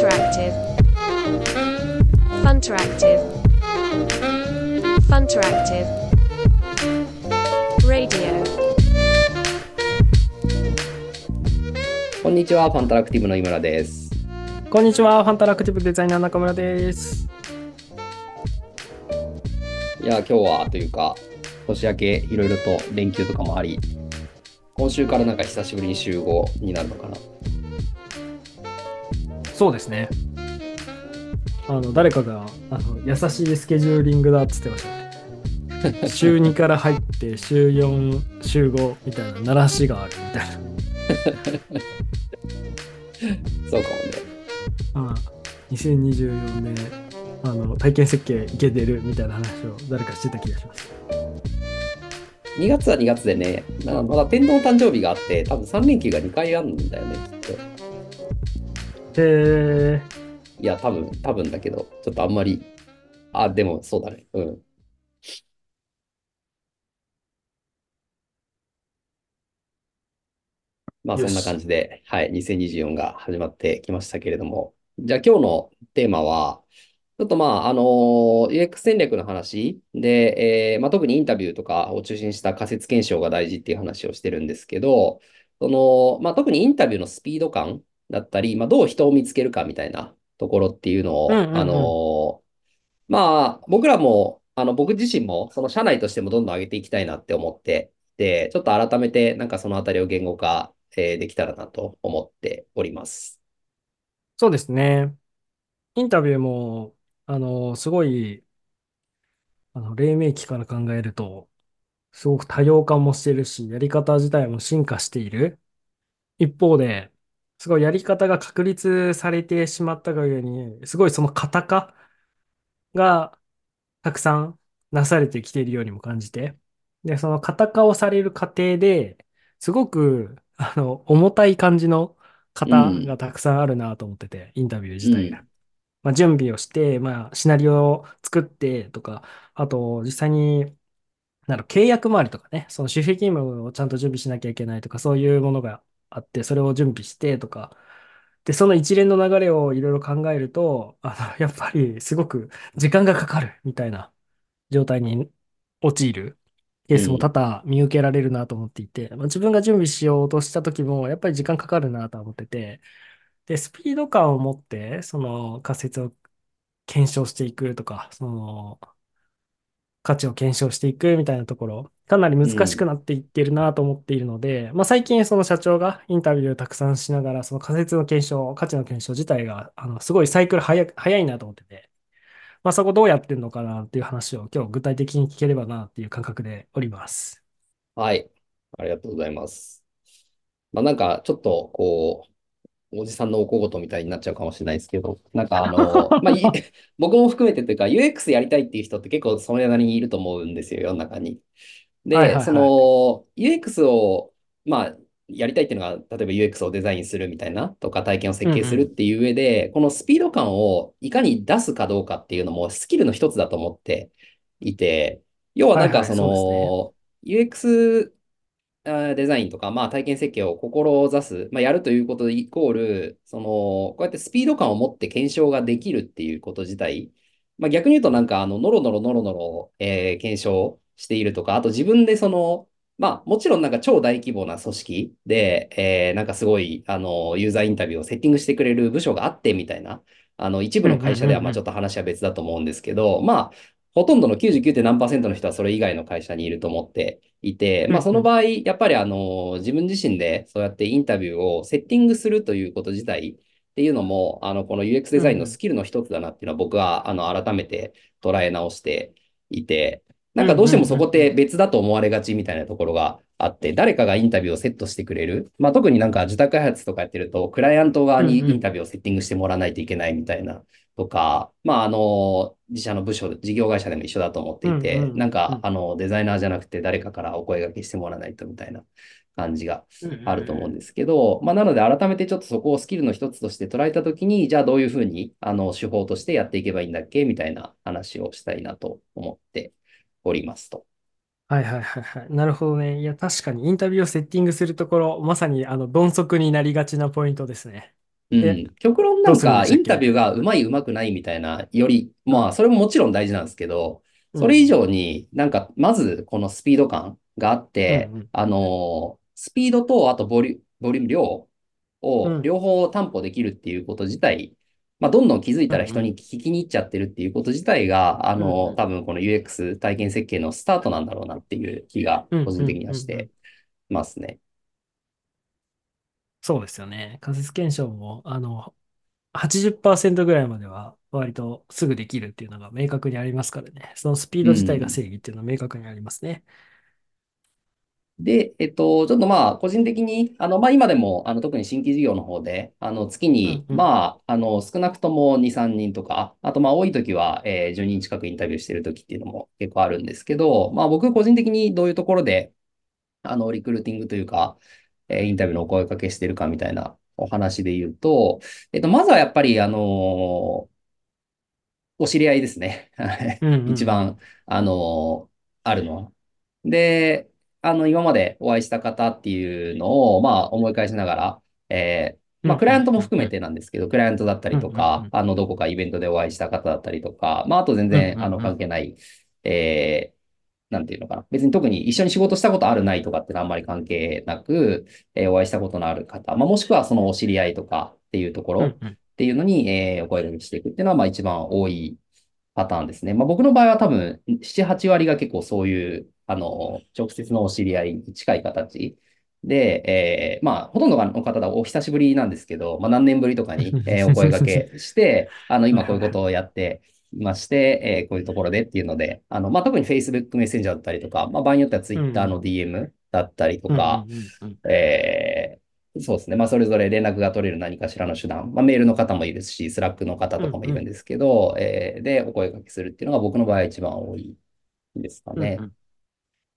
Funteractive. Funteractive. Funteractive. Radio. こんにちは、ファンタラクティブの井村です。こんにちは、ファンタラクティブデザイナー中村です。いや、今日はというか、年明けいろいろと連休とかもあり、今週からなんか久しぶりに集合になるのかな。そうですね。あの、誰かが、あの、優しいスケジューリングだっつってましたね。週2から入って、週4、週5みたいな、鳴らしがあるみたい そうかもね。な。うん。2024年、あの、体験設計いけてるみたいな話を誰かしてた気がします。2月は2月でね、まだ天皇誕生日があって、多分3連休が2回あるんだよね、きっと。へいや、多分、多分だけど、ちょっとあんまり、あ、でもそうだね。うん。まあそんな感じで、はい、2024が始まってきましたけれども、じゃあ今日のテーマは、ちょっとまあ、あの UX 戦略の話で、えーまあ、特にインタビューとかを中心した仮説検証が大事っていう話をしてるんですけど、その、まあ、特にインタビューのスピード感だったり、まあ、どう人を見つけるかみたいなところっていうのを、うんうんうんあのまあ、僕らも、あの、僕自身も、その社内としてもどんどん上げていきたいなって思って、で、ちょっと改めて、なんかそのあたりを言語化、えーできたらなと思っております。そうですね。インタビューも、あの、すごい、あの、黎明期から考えると、すごく多様化もしてるし、やり方自体も進化している。一方で、すごいやり方が確立されてしまったがゆえに、すごいその型化がたくさんなされてきているようにも感じて。で、その型化をされる過程で、すごく、あの、重たい感じの型がたくさんあるなと思ってて、インタビュー自体が。うんまあ、準備をして、まあ、シナリオを作ってとか、あと、実際に、なんだろう契約周りとかね、その守秘義務をちゃんと準備しなきゃいけないとか、そういうものがあって、それを準備してとか、で、その一連の流れをいろいろ考えると、あの、やっぱりすごく時間がかかるみたいな状態に陥る。ケースも多々見受けられるなと思っていて、まあ、自分が準備しようとした時も、やっぱり時間かかるなとは思ってて、で、スピード感を持って、その仮説を検証していくとか、その価値を検証していくみたいなところ、かなり難しくなっていってるなと思っているので、まあ最近その社長がインタビューをたくさんしながら、その仮説の検証、価値の検証自体が、あの、すごいサイクル早く早いなと思ってて、まあそこどうやってんのかなっていう話を今日具体的に聞ければなっていう感覚でおります。はい。ありがとうございます。まあなんか、ちょっと、こう、おじさんのお小言みたいになっちゃうかもしれないですけど、なんかあの、まあ、い 僕も含めてというか、UX やりたいっていう人って結構それなりにいると思うんですよ、世の中に。で、はいはいはい。その、UX を、まあ、やりたいっていうのが、例えば UX をデザインするみたいな、とか体験を設計するっていう上で、このスピード感をいかに出すかどうかっていうのもスキルの一つだと思っていて、要はなんかそはいはいの、UX あーデザインとか、まあ、体験設計を志す、まあ、やるということイコール、その、こうやってスピード感を持って検証ができるっていうこと自体、まあ、逆に言うとなんか、あの、ノロノロノロノロ、えー検証しているとか、あと自分でその、まあ、もちろんなんか超大規模な組織で、えーなんかすごい、あの、ユーザーインタビューをセッティングしてくれる部署があってみたいな、あの、一部の会社では、まあ、ちょっと話は別だと思うんですけど、まあ、ほとんどの 99. 何パーセントの人はそれ以外の会社にいると思っていて、まあその場合、やっぱりあの、自分自身でそうやってインタビューをセッティングするということ自体っていうのも、あの、この UX デザインのスキルの一つだなっていうのは僕は、あの、改めて捉え直していて、なんかどうしてもそこって別だと思われがちみたいなところがあって、誰かがインタビューをセットしてくれる。まあ特になんか受託開発とかやってると、クライアント側にインタビューをセッティングしてもらわないといけないみたいなとか、まああの、自社の部署、事業会社でも一緒だと思っていて、うんうんなんかうんあの、デザイナーじゃなくて誰かからお声掛けしてもらわないとみたいな感じがあると思うんですけど、まあ、なので改めてちょっとそこをスキルの一つとして捉えたときに、じゃあどういうふうに、あの、手法としてやっていけばいいんだっけみたいな話をしたいなと思っておりますと。はいはいはいはい。なるほどね。いや、確かにインタビューをセッティングするところ、まさにあの、鈍足になりがちなポイントですね。え、うん。極論なんんか、インタビューがうまいうまくないみたいなより、まあ、それももちろん大事なんですけど、うん。それ以上になんか、まずこのスピード感があって、うん。あのースピードと、あとボリュ、ボリューム量をうん。両方担保できるっていうこと自体、まあ、どんどん気づいうん。たら人うん。に聞きに行っちゃってるっていうこと自体が、あうん。のー多分この UX 体験設計のスタートなんだろうなっていう気がうん。うん。個人的にはうん。うしてんますね。そうですよね。仮説検証も、あの、80%ぐらいまでは割とすぐできるっていうのが明確にありますからね。そのスピーうド自体がん。正義っていうのは明確にありますね。で、えっと、ちょっとまあ、個人的に、あの、まあ、今でも、あの、特に新規事業の方で、あの、月に、うんうん。まあ、あの、少なくとも2、3人とか、あと、まあ、多い時は、えー、10人近くインタビューしてる時っていうのも結構あるんですけど、まあ、僕個人的にどういうところで、あの、リクルーティングというか、えーインタビューのお声掛けしてるかみたいなお話で言うと、えっと、まずはやっぱり、あのお知り合いですね。一番、あの、あるのは。で、あの、今までお会いした方っていうのを、まあ、思い返しながら、えーまあ、クライアントも含め。てなんですけど、クライアントだったりうんとか。あの、どこかイベントでお会いした方だったりとか、まあ、あと全うん然、あの。関係ない、えーなんていうのかな。別に特に一緒に仕事したことあるないとかってあんまり関係なく、えーお会いしたことのある方、まあ、もしくはそのお知り合いとかっていうところ。っていうのに、えーお声掛けしていくっていうのは、まあ一番多いパターンですね。まあ、僕の場合は多分、7、8割が結構そういう、あの、直接のお知り合いに近い形で、えーまあ、ほとんどの方はお久しぶりなんですけど、まあ、何年ぶりとかに、えー お声掛けして、あの、今こういうことをやっていまして、えーこういうところでっていうので、あの、まあ、特に Facebook メッセンジャーだったりとか、まあ、場合によってはうんう Twitter のん。DM だったりとうんうか、んうんうん。えーそうですね。まあ、それぞれ連絡が取れる何かしらの手段。まあ、メールの方もいるし、 Slack の方とかもいるんうんうん。ですけど、えーで、お声掛けするっていうのが僕の場合は一番多いですかね。うんうん。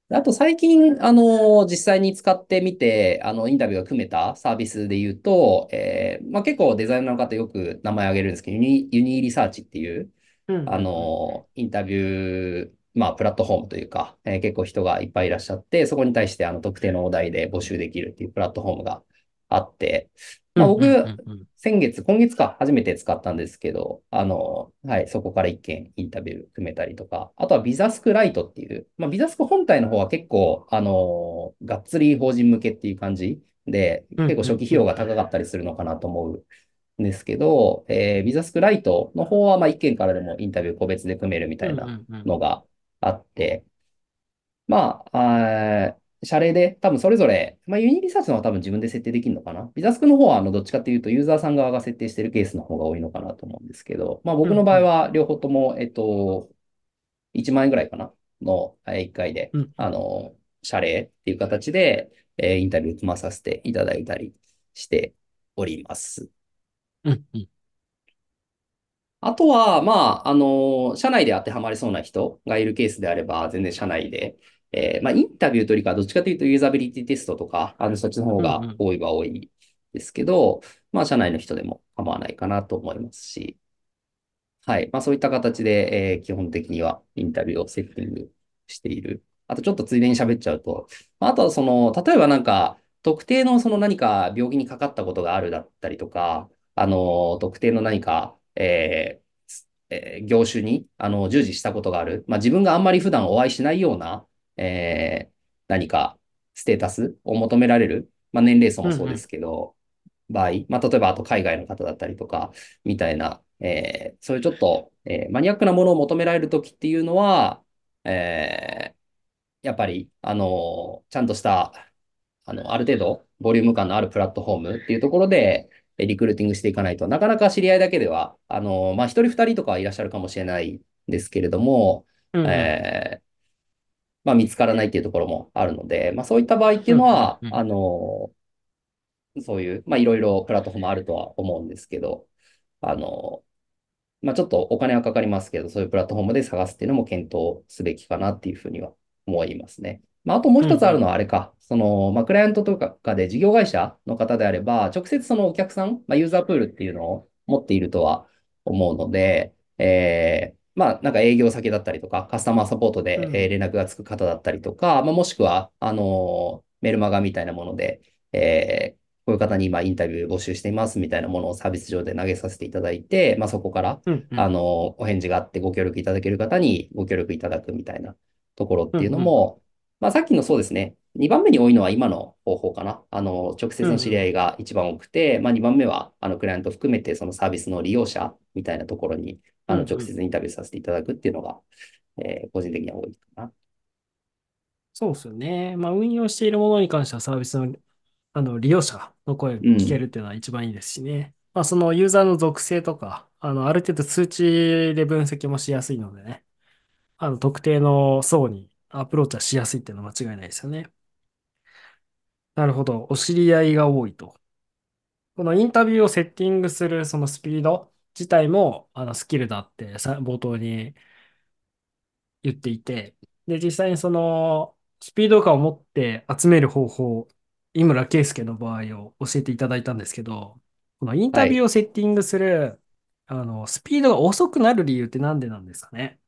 あと最近、あの、実際に使ってみて、あの、インタビューが組めたサービスで言うと、えーまあ、結構デザイナーの方よく名前挙げるんですけど、ユニ、ユニリサーチっていう、うんうあ。の、インタビュー、まあ、プラットフォームというか、えー結構人がいっぱいいらっしゃって、そこに対してあの特定のお題で募集できるっていうプラットフォームがあって、まあ、僕。先月、今月か、初めて使ったんですけど、あの、はい、そこから一件インタビュー組めたりとか、あとはビザスクライトっていう、まあ、ビザスク本体の方は結構、あの、がっつり法人向けっていう感じで、結構初期費用。が高かったりするのかなと思うんですけど、えービザスクライトの方は、まあ、一件からでもインタビュー個別で組めるみたいな。のがあって、まあ、あー謝礼で、多分それぞれ、まあ、ユニリサーチの方は多分自分で設定できるのかな？ビザスクの方は、あの、どっちかっていうと、ユーザーさん側が設定しているケースの方が多いのかなと思うんですけど、まあ、僕の場合は両方とも、えっと、1万円ぐらいかな？の、えー1回で、うんあの、謝礼っていう形で、えーインタビュー組まさせていただいたりしております。うんうん。あとは、まあ、あの、社内で当てはまりそうな人がいるケースであれば、全然社内で、えーまあ、インタビューというよりか、どっちかというとユーザビリティテストとか、あの、そっちの方が多いは多いですけど、まあ、社内の人でも構わないかなと思いますし、はい。まあそういった形で、えー基本的にはインタビューをセッティングしている。あとちょっとついでに喋っちゃうと、まああとはその、例えばなんか、特定のその何か病気にかかったことがあるだったりとか、あの、特定の何か、えーえー業種に、あの、従事したことがある。まあ自分があんまり普段お会いしないような、えー何かステータスを求められる。まあ年齢層うんうん。もそうですけど、場合、まあ、例えばあと海外の方だったりとか、みたいな、えーそういうちょっと、えーマニアックなものを求められるときっていうのは、えーやっぱり、あのちゃんとした、あの、ある程度、ボリューム感のあるプラットフォームっていうところで、えリクルーティングしていかないとなかなか知り合いだけでは、あのまあ、一人二人とかはいらっしゃるかもしれないですけれども、うんうん。えーまあ、見つからないっていうところもあるので、まあ、そういった場合っていうのは、うん。あのそういう、まあ、いろいろプラットフォームあるとは思うんですけど、あの、まあ、ちょっとお金はかかりますけど、そういうプラットフォームで探すっていうのも検討すべきかなっていうふうには思いますね。まあ、あともう一つあるのはあんれか、その、まあ、クライアントとかで事業会社の方であれば、直接そのお客さん、まあ、ユーザープールっていうのを持っているとは思うので、えーまあ、なんか営業先だったりとか、カスタマーサポートでえ。連絡がつく方だったりとか、まあ、もしくは、あのメルマガみたいなもので、えーこういう方に今インタビュー募集していますみたいなものをサービス上で投げさせていただいて、まあ、そこから、うんうん。あの、お返事があってご協力いただける方にご協力いただくみたいなところっていうの。も、まあ、さっきのそうですね、2番目に多いのは今の方法かな。あの、直接の知り合いが一番多くて、まあ、2番目は、あの、クライアント含めて、そのサービスの利用者みたいなところに、あの、直。接インタビューさせていただくっていうのが、えー個人的には多いかな。そうですよね。まあ、運用しているものに関してはサービスの、あの利用者の声をうん。聞けるっていうのは一番いいですしね。まあ、そのユーザーの属性とか、あの、ある程度数値で分析もしやすいのでね、あの、特定の層にアプローチはしやすいっていうのは間違いないですよね。なるほど。お知り合いが多いと。このインタビューをセッティングするそのスピード自体も、あの、スキルだってさ、冒頭に言っていて、で、実際にその、スピード感を持って集める方法、井村圭介の場合を教えていただいたんですけど、このイン。タビューをセッティングする、あの、スピードが遅くなる理由って何でなんですかね？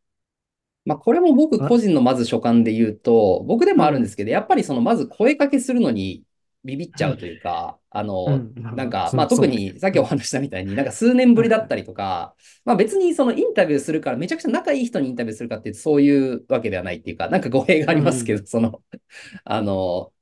まあ、これも僕個あ、人のまず所感で言うと、僕でうん、もあるんですけど、やっぱりそのまず声かけするのにビビっちうん、ゃうというか、あの、うん、なんか、まあ。特にさっきおうん、話ししたみたいに、なんか数年ぶはい、りだったりとか、まあ別にそのインタビューするからめちゃくちゃ仲いい人にインタビューするかってそういうわけではないっていうか、なんか語弊がありますけど、その、あの、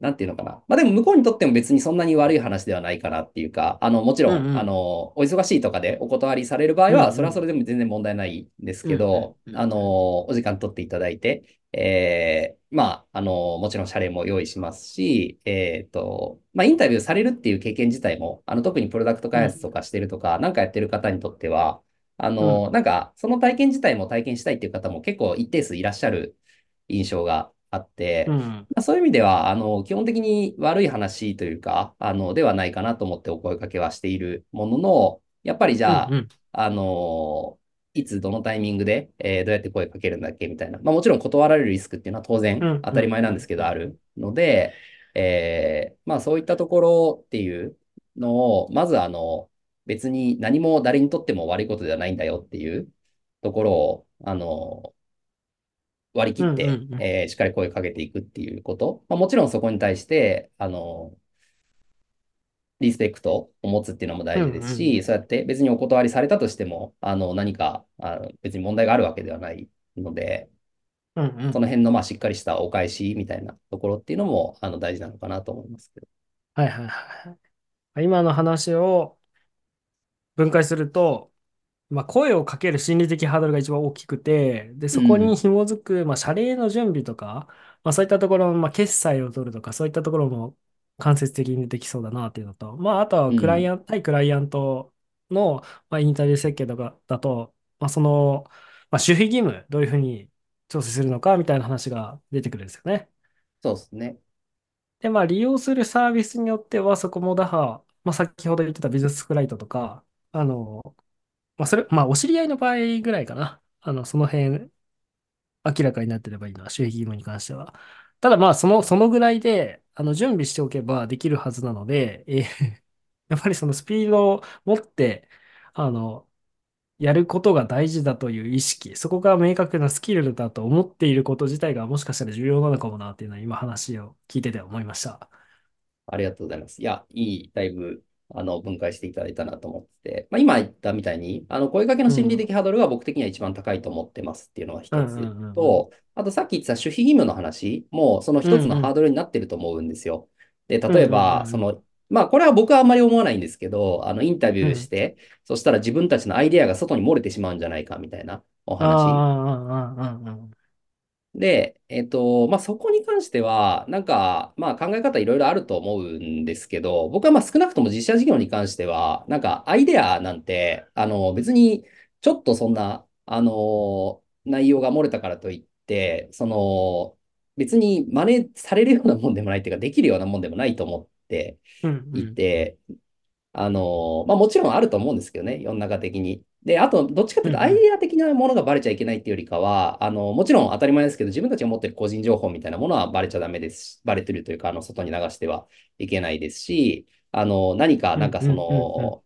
なんていうのかな。まあでも向こうにとっても別にそんなに悪い話ではないかなっていうか、あの、もちうん、ろん、あうん、の、お忙しいとかでお断りされる場合うん、は、それはそうん、れでも全然問題ないんですけど、うん、あの、お時間取っていただいて、えー、まあ、あの、もちろん謝礼も用意しますし、えっと、まあ、インタビューされるっていう経験自体も、あの、特にプロダクトうん、開発とかしてるとか、なんかやってる方にとっては、あうん、の、なんか、その体験自体も体験したいっていう方も結構一定数いらっしゃる印象があって、うん、まあそういう意味では、あの、基本的に悪い話というか、あの、ではないかなと思ってお声かけはしているものの、やっぱりじうん、ゃあ、うん、あの、いつどのタイミングで、えーどうやって声かけるんだっけみたいな。まあもちろん断られるリスクっていうのは当然うん、当たりうん、うん、前なんですけど、あるので、えーまあそういったところっていうのを、まずあの、別に何も誰にとっても悪いことではないんだよっていうところを、あの、割りうん、うん、切って、うん、えーしっかり声かけていくっていうこと。まあ、もちろんそこに対して、あの、リスペクトを持つっていうのも大事ですし、そうやって別にお断りされたとしても、あの、何か、あの別に問題があるわけではないので、うん、うん。その辺のまあしっかりしたお返しみたいなところっていうのも、あの、大事なのかなと思いますけど。はいはいはい。今の話を分解すると、まあ、声をかける心理的ハードルが一番大きくて、で、そこにうん、紐づく、まあ、謝礼の準備とか、まあ、そういったところ、まあ、決済を取るとか、そういったところも間接的に出てきそうだなっていうのと、まあ、あとはうん、クライアント、対クライアントの、まあ、インタビュー設計とかだと、まあ、その、まあ、守秘義務、どういうふうに調整するのかみたいな話が出てくるんですよね。そうですね。で、まあ、利用するサービスによっては、そこも打破、まあ、先ほど言ってたビジネスフライトとか、あの、まあ、それ、まあ、お知り合いの場合ぐらいかな。あの、その辺、明らかになってればいいのは、収益義務に関しては。ただ、まあ、その、そのぐらいで、あの、準備しておけばできるはずなので、えー やっぱりそのスピードを持って、あの、やることが大事だという意識、そこが明確なスキルだと思っていること自体がもしかしたら重要なのかもなっていうのは今話を聞いてて思いました。ありがとうございます。いや、いい、だいぶ、あの、分解していただいたなと思ってて、まあ、今言ったみたいに、あの、声かけの心理的ハードルが僕的には一番高いと思ってますっていうのがうん一つ。と、あとさっき言ってた守秘義務の話も、そのうん一つのハーうん。ドルになってると思うんですよ。で、例えば、そんの、まあ、これは僕はあんまり思わないんですけど、あの、インタビ。ューして、そしたら自分たちのアイデアが外に漏れてしまうんじゃないかみたいなお話。で、えっと、まあ、そこに関しては、なんか、まあ、考え方いろいろあると思うんですけど、僕はまあ少なくとも実写事業に関しては、なんかアイデアなんて、あの、別にちょっとそんな、あの、内容が漏れたからといって、その、別に真似されるようなもんでもないっていうか、できるようなもんでもないと思ってうんういん。て、あの、まあもちろんあると思うんですけどね、世の中的に。で、あと、どっちかというと、アイ。デア的なものがバレちゃいけないっていうよりかは、あの、もちろん当たり前ですけど、自分たちが持ってる個人情報みたいなものはバレちゃダメですし、バレてるというか、あの、外に流してはいけないですし、あの、何か、なんかそ。の、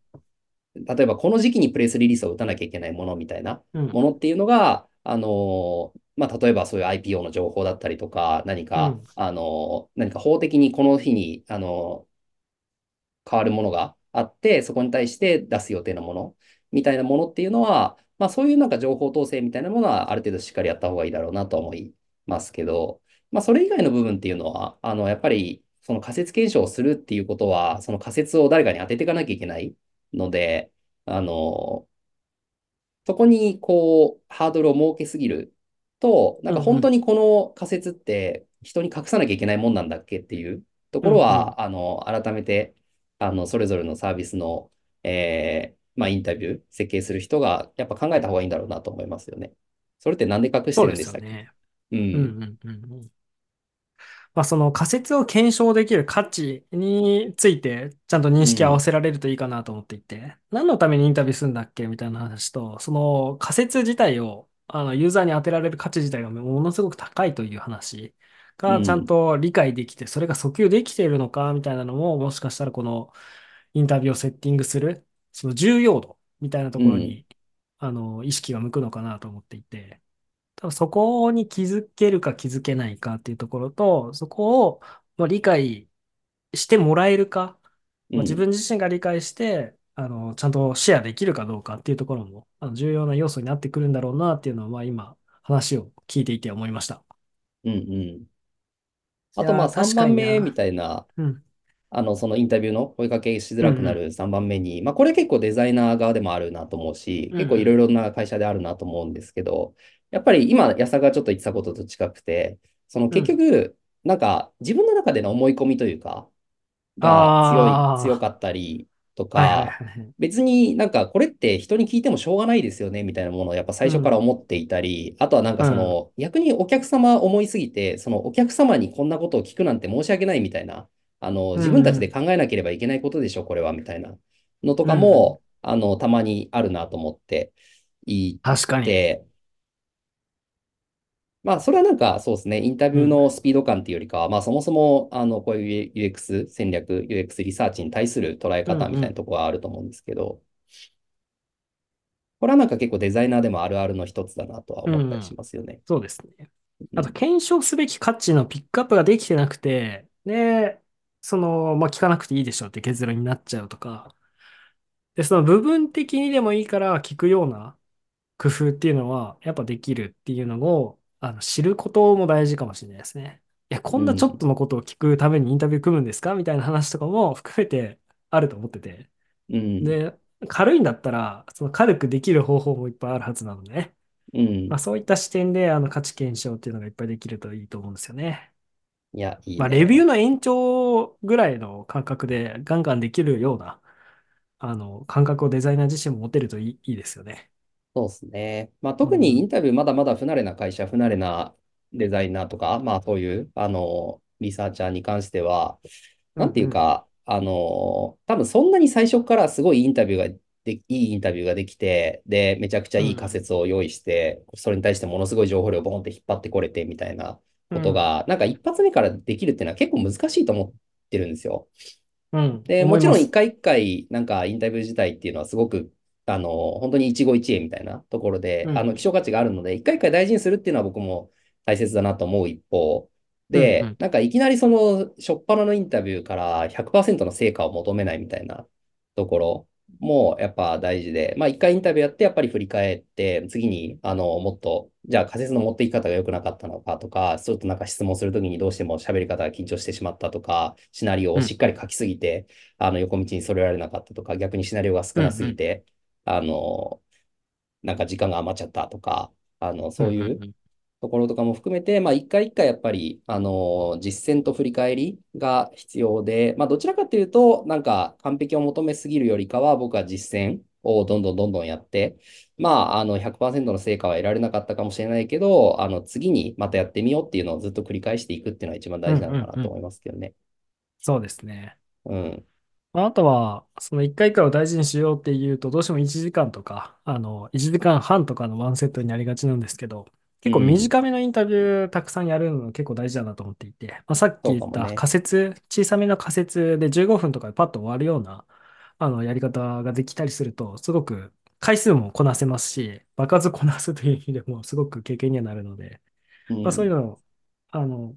例えばこの時期にプレスリリースを打たなきゃいけないものみたいなうんものっていうのが、あの、まあ、例えばそういう IPO の情報だったりとか、何か、うん。あの、何か法的にこの日に、あの、変わるものがあって、そこに対して出す予定のものみたいなものっていうのは、まあそういうなんか情報統制みたいなものはある程度しっかりやった方がいいだろうなと思いますけど、まあそれ以外の部分っていうのは、あのやっぱりその仮説検証をするっていうことは、その仮説を誰かに当てていかなきゃいけないので、あの、そこにこう、ハードルを設けすぎると、なんか。本当にこの仮説って人に隠さなきゃいけないもんなんだっけっていうところうんうん。は、あの、改めて、あの、それぞれのサービスの、えーまあ、インタビュー、設計する人がやっぱ考えた方がいいんだろうなと思いますよね。それってなんで隠してるんでしたっけ？ね。うん、うんうんうんうん。まあ、その仮説を検証できる価値について、ちゃんと認識を合わうん、せられるといいかなと思っていて、何のためにインタビューするんだっけ？みたいな話と、その仮説自体を、あの、ユーザーに当てられる価値自体がものすごく高いという話がちゃんうん、と理解できて、それが訴求できているのかみたいなのも、もしかしたらこのインタビューをセッティングする、その重要度みたいなとうん、ころに、あの、意識が向くのかなと思っていて、多分そこに気づけるか気づけないかっていうところと、そこをまあ理解してもらえるか、まあ、自うん、分自身が理解して、あの、ちゃんとシェアできるかどうかっていうところも、あの重要な要素になってくるんだろうなっていうのは、まあ今、話を聞いていて思いました。うん、うん。あと、まあ、いやー、3確か番。目みたいな、うん、あの、そのインタビューの声かけしづらくなる3番目に、まあ、これ結構デザイナー側でもあるなと思うし、うん、結構いろいろな会社であるなと思うんですけど、やっぱり今、安田がちょっと言ってたことと近くて、そのうん。結局、なんか自分の中での思い込みというか、が強い、強あかったりとあ、はいはいか、はいはい。別になんかこれって人に聞いてもしょうがないですよねみたいなものをやっぱ最初からうん、思っていたり、あとはなんかうん、その逆にお客様思いすぎて、そのお客様にこんなことを聞くなんて申し訳ないみたいな、あのうん、自分たちでうん、考えなければいけないことでしょ、これはみたいなのとうん。かも、あの、たまにあるなと思ってい確かに。て、まあ、それはなんか、そうですね、インタビューうん、のスピード感っていうよりかは、まあ、そもそも、あの、こういう UX 戦略、UX リサーチに対する捉えうん、方みたいなうん、ところはあると思うんですけど、これはなんか結構デザイナーでもあるあるの一つだなとはうん、思ったりしうん。ますよね。そうですね。あと、うん。検証すべき価値のピックアップができてなくて、で、その、まあ、聞かなくていいでしょうって結論になっちゃうとか、で、その部分的にでもいいから聞くような工夫っていうのは、やっぱできるっていうのを、あの、知ることも大事かもしれないですね。いや、こんなちょっうん。とのことを聞くためにインタビュー組むんですかみたいな話とかも含めてあると思ってて。うん。で、軽いんだったら、その軽くできる方法もいっぱいあるはずなのでね。うん。まあ、そういった視点で、あの、価値検証っていうのがいっぱいできるといいと思うんですよね。いや、いいまあ、レビューね。の延長ぐらいの感覚でガンガンできるような、あの、感覚をデザイナー自身も持てるといい、いいですよね。そうですね。まあ、特にイうん。ンタビューまだまだ不慣れな会社、不慣れなデザイナーとか、まあ、そういう、あの、リサーチャーに関しては、なんていう。か、あの多分そんなに最初からすごいインタビューがで、いいインタビューができて、で、めちゃくちゃいい仮うん説を用意して、それに対してものすごい情報量をボンって引っ張ってこれてみたいなうん。うん。ことが、なんか一発目からできるっていうのは結構難しいと思ってるんですよ。うんで、もちろん一。回一回、なんかインタビュー自体っていうのはすごく、あの、本当に一期一会みたいなところで、あの、希うん。少価値があるので、一回一回大事にするっていうのは僕も大切だなと思う一方、で、うんうん。なんかいきなりその、初っ端のインタビューから100%の成果を求めないみたいなところもやっぱ大事で、まあ一回インタビューやってやっぱり振り返って、次に、あの、もっと、じゃあ仮説の持っていき方が良くなかったのかとか、ちょっとなんか質問するときにどうしても喋り方が緊張してしまったとか、シナリオをしっうん。かり書きすぎて、あの、横道にそれられなかったとか、逆にシナリオが少なすぎうんうん。て、あの、なんか時間が余っちゃったとか、あの、うんそういううんところとかも含めて、まあ、一回一回やっぱり、あの、実践と振り返りが必要で、まあ、どちらかというと、なんか完璧を求めすぎるよりかは、僕は実践をどんどんどんどんやって、まあ、あの、100%の成果は得られなかったかもしれないけど、あの、次にまたやってみようっていうのをずっと繰り返していくっていうのが一番うん。大うん事なのかなと思いうんうん。ますけどね。そうですね。うん。まああとは、その1回1回を大事にしようっていうと、どうしても1時間とか、あの、1時間半とかのワンセットになりがちなんですけど、結構うん。短めのインタビューたくさんやるの結構大事だなと思っていて、まあ、さっき言った。仮説、小さめの仮説で15分とかでパッと終わるような、あの、やり方ができたりすると、すごく回数もこなせますし、爆発こなすという意味でもすごく経験にはなるので、まあ、そういうん。うのを、あの、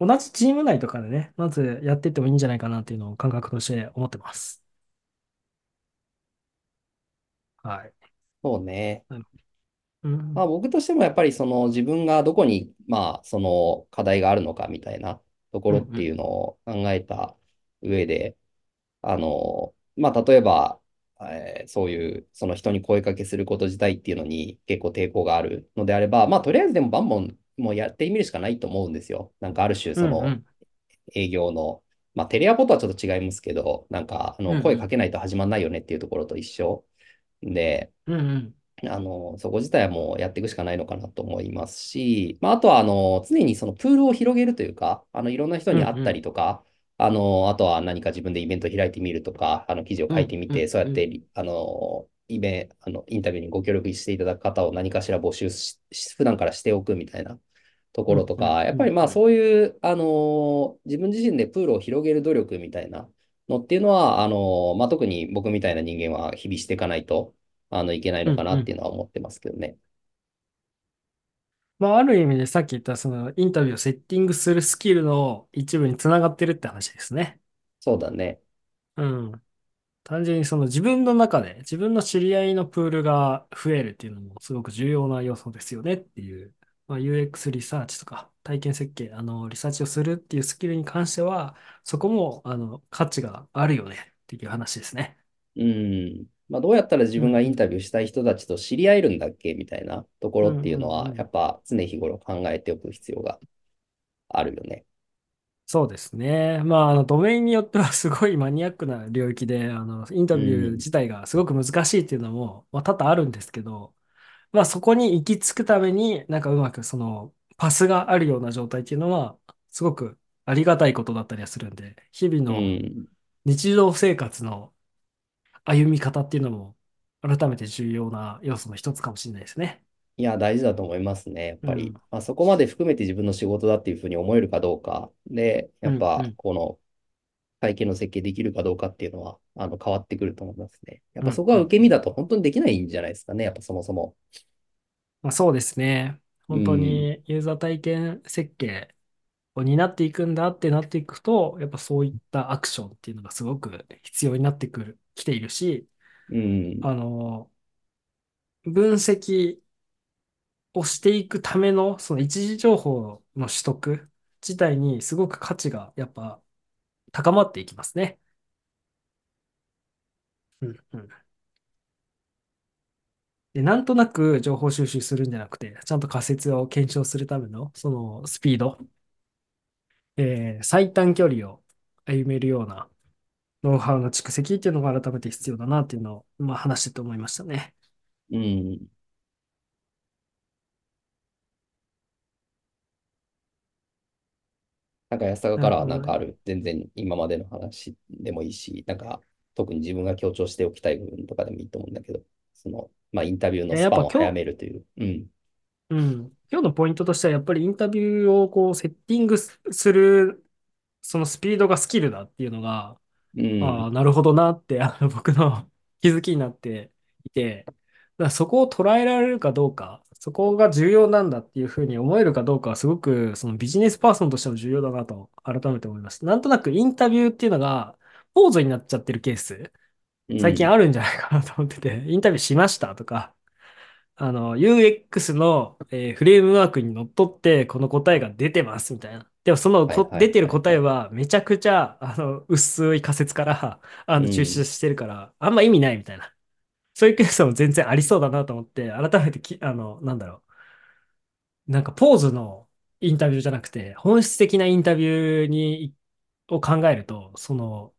同じチーム内とかでね、まずやっていってもいいんじゃないかなっていうのを感覚として思ってます。はい。そうね。まあ、ん。僕としてもやっぱりその自分がどこに、まあ、その課題があるのかみたいなとこうん。ろっていうのを考えた上で、あの、まあ、例えば、えーそういう、その人に声かけすること自体っていうのに結構抵抗があるのであれば、まあ、とりあえずでもバンバンもうやってみるしかないと思うんですよ。なんかある種、うん。うそのん。営業の、まあ、テレアポとはちょっと違いますけど、なんか、あの、うん。声うん。かけないと始まんないよねっていうところと一緒で、うん。うん。あの、そこ自体はもうやっていくしかないのかなと思いますし、まあ、あとは、あの、常にそのプールを広げるというか、あの、いろんな人うん。に会ったりとか、あの、あとは何か自分でイベント開いてみるとか、あの、記事をうん。書いてみて、うん。うん。そうやって、あの、イベン、あの、インタビューにご協力していただく方を何かしら募集し、普段からしておくみたいなとこうん。うん。ろとか、やっうん。ぱりまあ、うんそういう、あの、自分自身でプールを広げる努力みたいなのっていうのは、あの、まあ、特に僕みたいな人間は日々していかないと、あの、いけないのかなっていうのは思ってますけどね。まあ、ある意味でさっき言ったそのインタビューをセッティングするスキルの一部につながってるって話ですね。そうだね。うん。単純にその自分の中で自分の知り合いのプールが増えるっていうのもすごく重要な要素ですよねっていう、まあ、UX リサーチとか体験設計、あの、リサーチをするっていうスキルに関しては、そこもあの価値があるよねっていう話ですね。うん。まあ、どうやったら自分がイン。タビューしたい人たちと知り合えるんだっけみたいなところうんっていうのは、や。っぱ常日頃考えておく必要があるよね。そうですね。まあ、あの、ドメインによってはすごいマニアックな領域で、あの、インタビューうん。自体がすごく難しいっていうのも、まあ、多々あるんですけど、まあ、そこに行き着くために、なんかうまくその、パスがあるような状態っていうのは、すごくありがたいことだったりはするんで、日々うのん。日常生活の歩み方っていうのも、改めて重要な要素の一つかもしれないですね。いや、大事だと思いますね。やっうん。ぱり。まあ、そこまで含めて自分の仕事だっていうふうに思えるかどうか。で、やうん、うっぱ、ん、この会計の設計できるかどうかっていうのは、あの、変わってくると思いますね。やっうん、ぱそこはうん。うん受け身だと本当にできないんじゃないですかね。やっぱそもそも。まあ、そうですね。う本当ん。にユーザー体験設計を担っていくんだってなっていくと、やっぱそういったアクションっていうのがすごく必要になってくる、来ているし、うん。あの、分析をしていくための、その一時情報の取得自体にすごく価値がやっぱ高まっていきますね。うんうんで、なんとなく情報収集するんじゃなくて、ちゃんと仮説を検証するための、そのスピード、えー最短距離を歩めるようなノウハウの蓄積っていうのが改めて必要だなっていうのを、まあ、話してて思いましたね。うん。なんか安坂からはなるほどね。なんかある？全然今までの話でもいいし、なんか特に自分が強調しておきたい部分とかでもいいと思うんだけど、その、まあインタビューのえやっスパンを早ぱ今日、めるという。うん。うん、今日のポイントとしてはやっぱりインタビューをこうセッティングすするそのスピードがスキルだっていうのが、うん。ああ、なるほどなって、あの、僕の 気づきになっていて、だからそこを捉えられるかどうか、そこが重要なんだっていうふうに思えるかどうかはすごくそのビジネスパーソンとしても重要だなと改めて思います。なんとなくインタビューっていうのがポーズになっちゃってるケース、最近うん。あるんじゃないかなと思ってて、インタビューしましたとか、あの、UX の、えーフレームワークにのっとってこの答えが出てますみたいな。でもそのはいはこ出てる。答えはめちゃくちゃあの薄い仮説からあの抽うん。出してるからあんま意味ないみたいな。そういうケースも全然ありそうだなと思って改めてき、あの、なんだろう。なんかポーズのインタビューじゃなくて本質的なインタビューにを考えると、その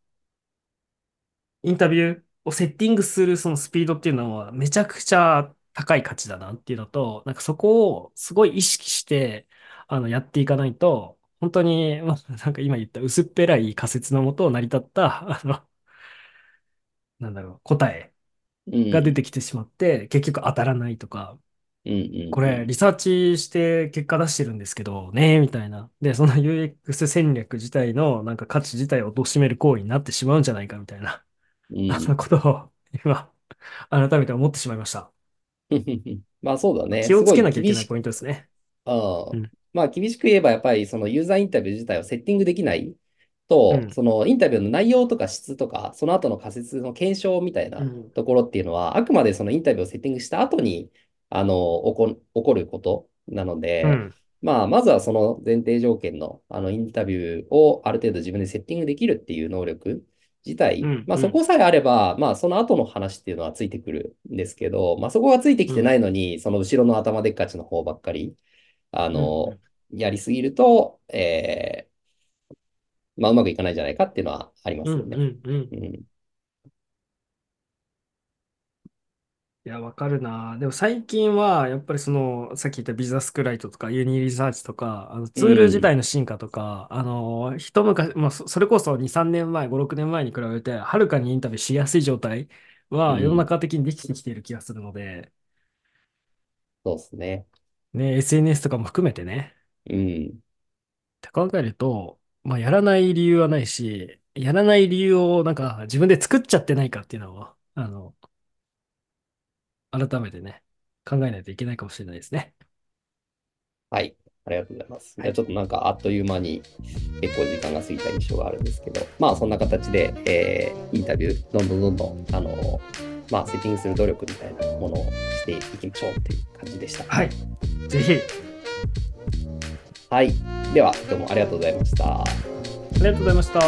インタビューをセッティングするそのスピードっていうのはめちゃくちゃ高い価値だなっていうのと、なんかそこをすごい意識してあのやっていかないと、本当に、まあ、なんか今言った薄っぺらい仮説のもと成り立った、あの、なんだろう、答えうん。が出てきてしまって、結局当たらないとか、うんうんこれうん。リサーチして結果出してるんですけどね、みたいな。で、その UX 戦略自体のなんか価値自体を貶める行為になってしまうんじゃないかみたいな、うん。あのことを今改めて思ってしまいました。まあそうだね。気をつけなきゃいけないポイントですね。うん。うん。まあ厳しく言えばやっぱりそのユーザーインタビュー自体をセッティングできないと、うん。そのインタビューの内容とか質とか、その後の仮説の検証みたいなうん。ところっていうのは、あくまでそのインタビューをセッティングした後に、あの、起こ、起こることなので、うん。まあ、まずはその前提条件の、あのインタビューをある程度自分でセッティングできるっていう能力自体、まあそこさえあれば、まあその後の話っていうのはついてくるんですけど、まあそこがついてきてないのに、その後ろの頭でっかちの方ばっかり、あの、やりすぎると、えー、まあうまくいかないんじゃないかっていうのはありますうんよね。うんうん。うんいや、わかるな。でも最近は、やっぱりその、さっき言ったビザスクライトとか、ユニリサーチとか、あのツール自体の進化とか、あの、一昔、まあ、そそれこそ2、3年前、5、6年前に比べて、はるかにインタビューしやすい状態は、うん世の中的にできてきている気がするので、そうですね。ね、SNS とかも含めてね、うん。って考えると、まあ、やらない理由はないし、やらない理由をなんか自分で作っちゃってないかっていうのを、あの、改めてね、考えないといけないかもしれないですね。はい。ありがとうございます。はいじゃあちょっとなんかあっという間に結構時間が過ぎた印象があるんですけど、まあそんな形で、えーインタビュー、どんどんどんどん、あの、まあセッティングする努力みたいなものをしていきましょうっていう感じでした。はい。ぜひ、はい。では、どうもありがとうございました。ありがとうございました。